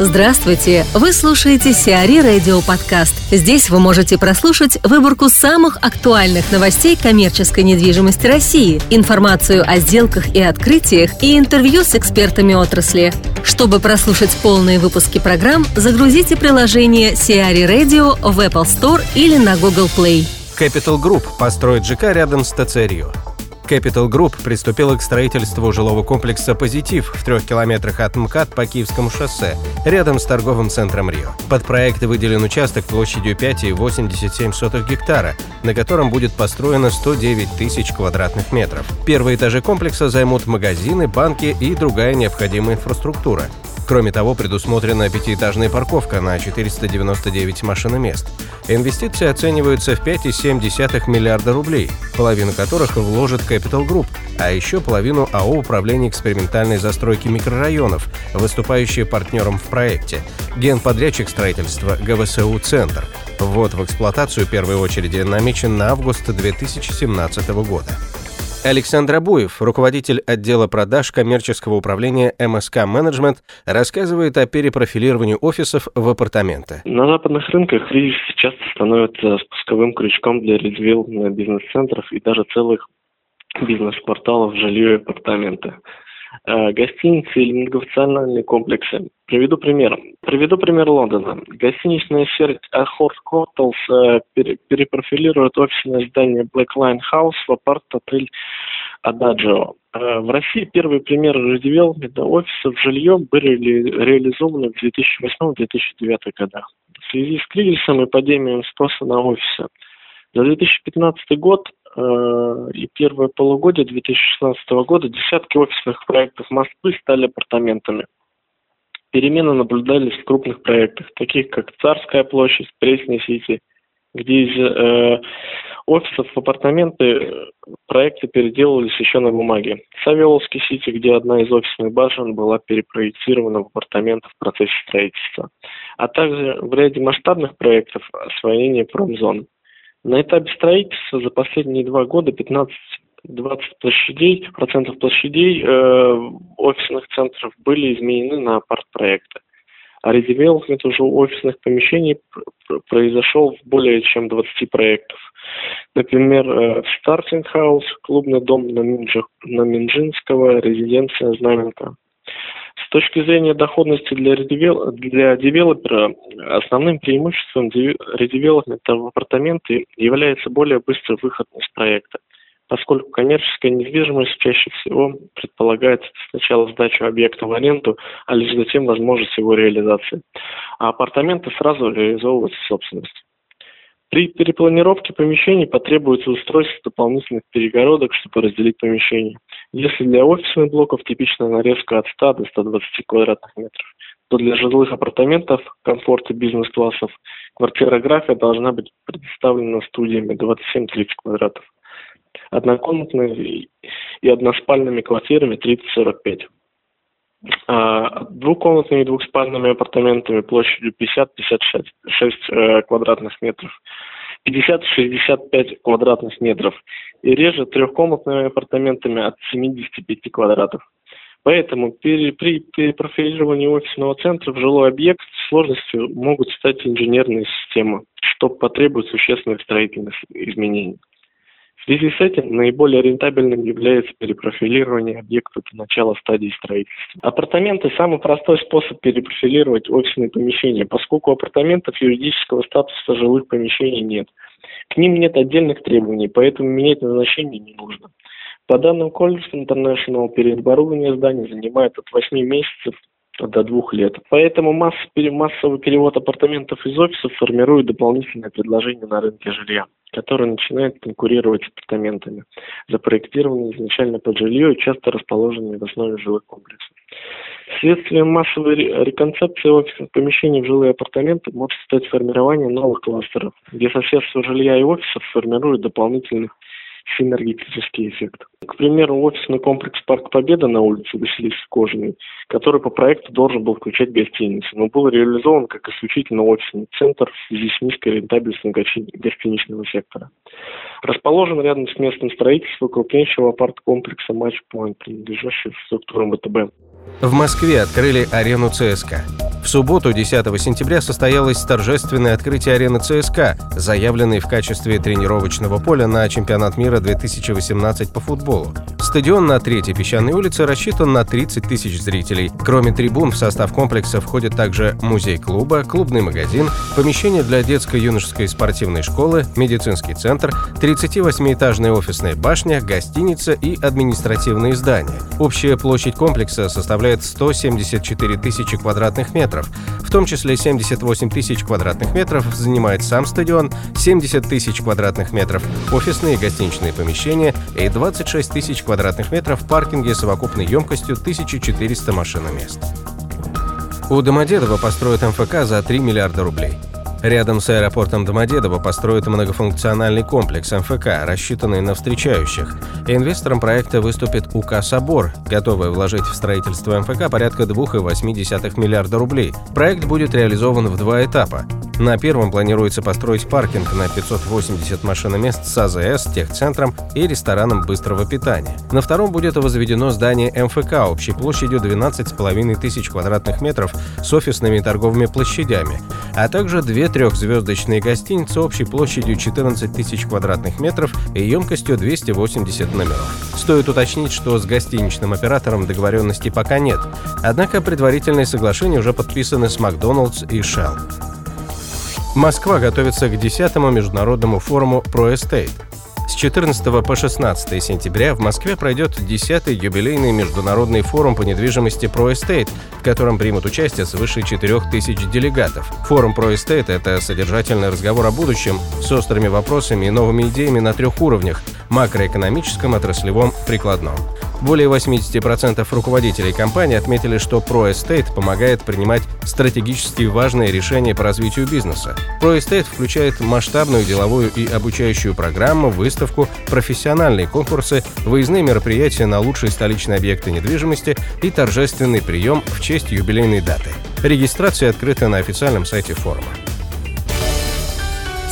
Здравствуйте! Вы слушаете Сиари Радио Подкаст. Здесь вы можете прослушать выборку самых актуальных новостей коммерческой недвижимости России, информацию о сделках и открытиях и интервью с экспертами отрасли. Чтобы прослушать полные выпуски программ, загрузите приложение Сиари Radio в Apple Store или на Google Play. Capital Group построит ЖК рядом с ТЦРИО. Capital Group приступила к строительству жилого комплекса «Позитив» в трех километрах от МКАД по Киевскому шоссе, рядом с торговым центром Рио. Под проект выделен участок площадью 5,87 гектара, на котором будет построено 109 тысяч квадратных метров. Первые этажи комплекса займут магазины, банки и другая необходимая инфраструктура. Кроме того, предусмотрена пятиэтажная парковка на 499 машиномест. Инвестиции оцениваются в 5,7 миллиарда рублей, половину которых вложит Capital Group, а еще половину АО «Управление экспериментальной застройки микрорайонов», выступающие партнером в проекте, генподрядчик строительства ГВСУ «Центр». Ввод в эксплуатацию первой очереди намечен на август 2017 года. Александр Абуев, руководитель отдела продаж коммерческого управления МСК Менеджмент, рассказывает о перепрофилировании офисов в апартаменты. На западных рынках кризис часто становится спусковым крючком для резвил бизнес-центров и даже целых бизнес-кварталов жилье и апартаменты. Э, гостиницы или многофункциональные комплексы. Приведу пример. Приведу пример Лондона. Гостиничная сеть Horse Hotels э, перепрофилирует офисное здание Black Line House в апарт-отель Adagio. Э, в России первые примеры редевелопмента офисов жильем были реализованы в 2008-2009 годах. В связи с кризисом и падением спроса на офисы за 2015 год и первое полугодие 2016 года десятки офисных проектов Москвы стали апартаментами. Перемены наблюдались в крупных проектах, таких как Царская площадь, Пресня Сити, где из э, офисов в апартаменты проекты переделывались еще на бумаге. Савеловский Сити, где одна из офисных башен была перепроектирована в апартаменты в процессе строительства, а также в ряде масштабных проектов освоения промзон. На этапе строительства за последние два года 15 20 площадей, процентов площадей э, офисных центров были изменены на апарт-проекты. А редевелопмент уже офисных помещений произошел в более чем 20 проектов. Например, э, Starting House, клубный дом на, Минджи, на Минжинского, резиденция Знаменка. С точки зрения доходности для, редевел... для девелопера, основным преимуществом редевелопмента в апартаменты является более быстрый выход из проекта, поскольку коммерческая недвижимость чаще всего предполагает сначала сдачу объекта в аренду, а лишь затем возможность его реализации. А апартаменты сразу реализовываются в собственности. При перепланировке помещений потребуется устройство дополнительных перегородок, чтобы разделить помещение. Если для офисных блоков типичная нарезка от 100 до 120 квадратных метров, то для жилых апартаментов комфорта бизнес-классов квартирография должна быть предоставлена студиями 27-30 квадратов, однокомнатными и односпальными квартирами 30-45 а, двухкомнатными и двухспальными апартаментами площадью 50-56 э, квадратных метров, 50-65 квадратных метров и реже трехкомнатными апартаментами от 75 квадратов. Поэтому при, при перепрофилировании офисного центра в жилой объект сложностью могут стать инженерные системы, что потребует существенных строительных изменений. В связи с этим наиболее рентабельным является перепрофилирование объекта до начала стадии строительства. Апартаменты – самый простой способ перепрофилировать офисные помещения, поскольку апартаментов юридического статуса жилых помещений нет. К ним нет отдельных требований, поэтому менять назначение не нужно. По данным Colliers International, переоборудование здания занимает от 8 месяцев до двух лет. Поэтому масс, массовый перевод апартаментов из офисов формирует дополнительное предложение на рынке жилья, которое начинает конкурировать с апартаментами, запроектированные изначально под жилье и часто расположенные в основе жилых комплексов. Следствием массовой реконцепции офисных помещений в жилые апартаменты может стать формирование новых кластеров, где соседство жилья и офисов формирует дополнительных синергетический эффект. К примеру, офисный комплекс «Парк Победа» на улице Василисы Кожаной, который по проекту должен был включать гостиницу, но был реализован как исключительно офисный центр в связи с низкой рентабельностью гостиничного сектора. Расположен рядом с местом строительства крупнейшего апарт-комплекса «Матч Point», принадлежащего структурам ВТБ. В Москве открыли арену ЦСКА. В субботу, 10 сентября, состоялось торжественное открытие арены ЦСКА, заявленной в качестве тренировочного поля на чемпионат мира 2018 по футболу. Стадион на Третьей песчаной улице рассчитан на 30 тысяч зрителей. Кроме трибун, в состав комплекса входит также музей клуба, клубный магазин, помещение для детско-юношеской спортивной школы, медицинский центр, 38-этажная офисная башня, гостиница и административные здания. Общая площадь комплекса составляет 174 тысячи квадратных метров. В том числе 78 тысяч квадратных метров занимает сам стадион, 70 тысяч квадратных метров офисные и гостиничные помещения и 26 тысяч квадратных метров паркинги совокупной емкостью 1400 машиномест. У Домодедово построят МФК за 3 миллиарда рублей. Рядом с аэропортом Домодедово построят многофункциональный комплекс МФК, рассчитанный на встречающих. Инвестором проекта выступит УК «Собор», готовый вложить в строительство МФК порядка 2,8 миллиарда рублей. Проект будет реализован в два этапа. На первом планируется построить паркинг на 580 машиномест с АЗС, техцентром и рестораном быстрого питания. На втором будет возведено здание МФК общей площадью 12,5 тысяч квадратных метров с офисными и торговыми площадями, а также две трехзвездочные гостиницы общей площадью 14 тысяч квадратных метров и емкостью 280 номеров. Стоит уточнить, что с гостиничным оператором договоренности пока нет, однако предварительные соглашения уже подписаны с Макдоналдс и Shell. Москва готовится к 10-му международному форуму ProEstate. С 14 по 16 сентября в Москве пройдет 10-й юбилейный международный форум по недвижимости ProEstate, в котором примут участие свыше 4000 делегатов. Форум ProEstate – это содержательный разговор о будущем с острыми вопросами и новыми идеями на трех уровнях – макроэкономическом, отраслевом, прикладном. Более 80% руководителей компании отметили, что ProEstate помогает принимать стратегически важные решения по развитию бизнеса. ProEstate включает масштабную деловую и обучающую программу, выставку, профессиональные конкурсы, выездные мероприятия на лучшие столичные объекты недвижимости и торжественный прием в честь юбилейной даты. Регистрация открыта на официальном сайте форума.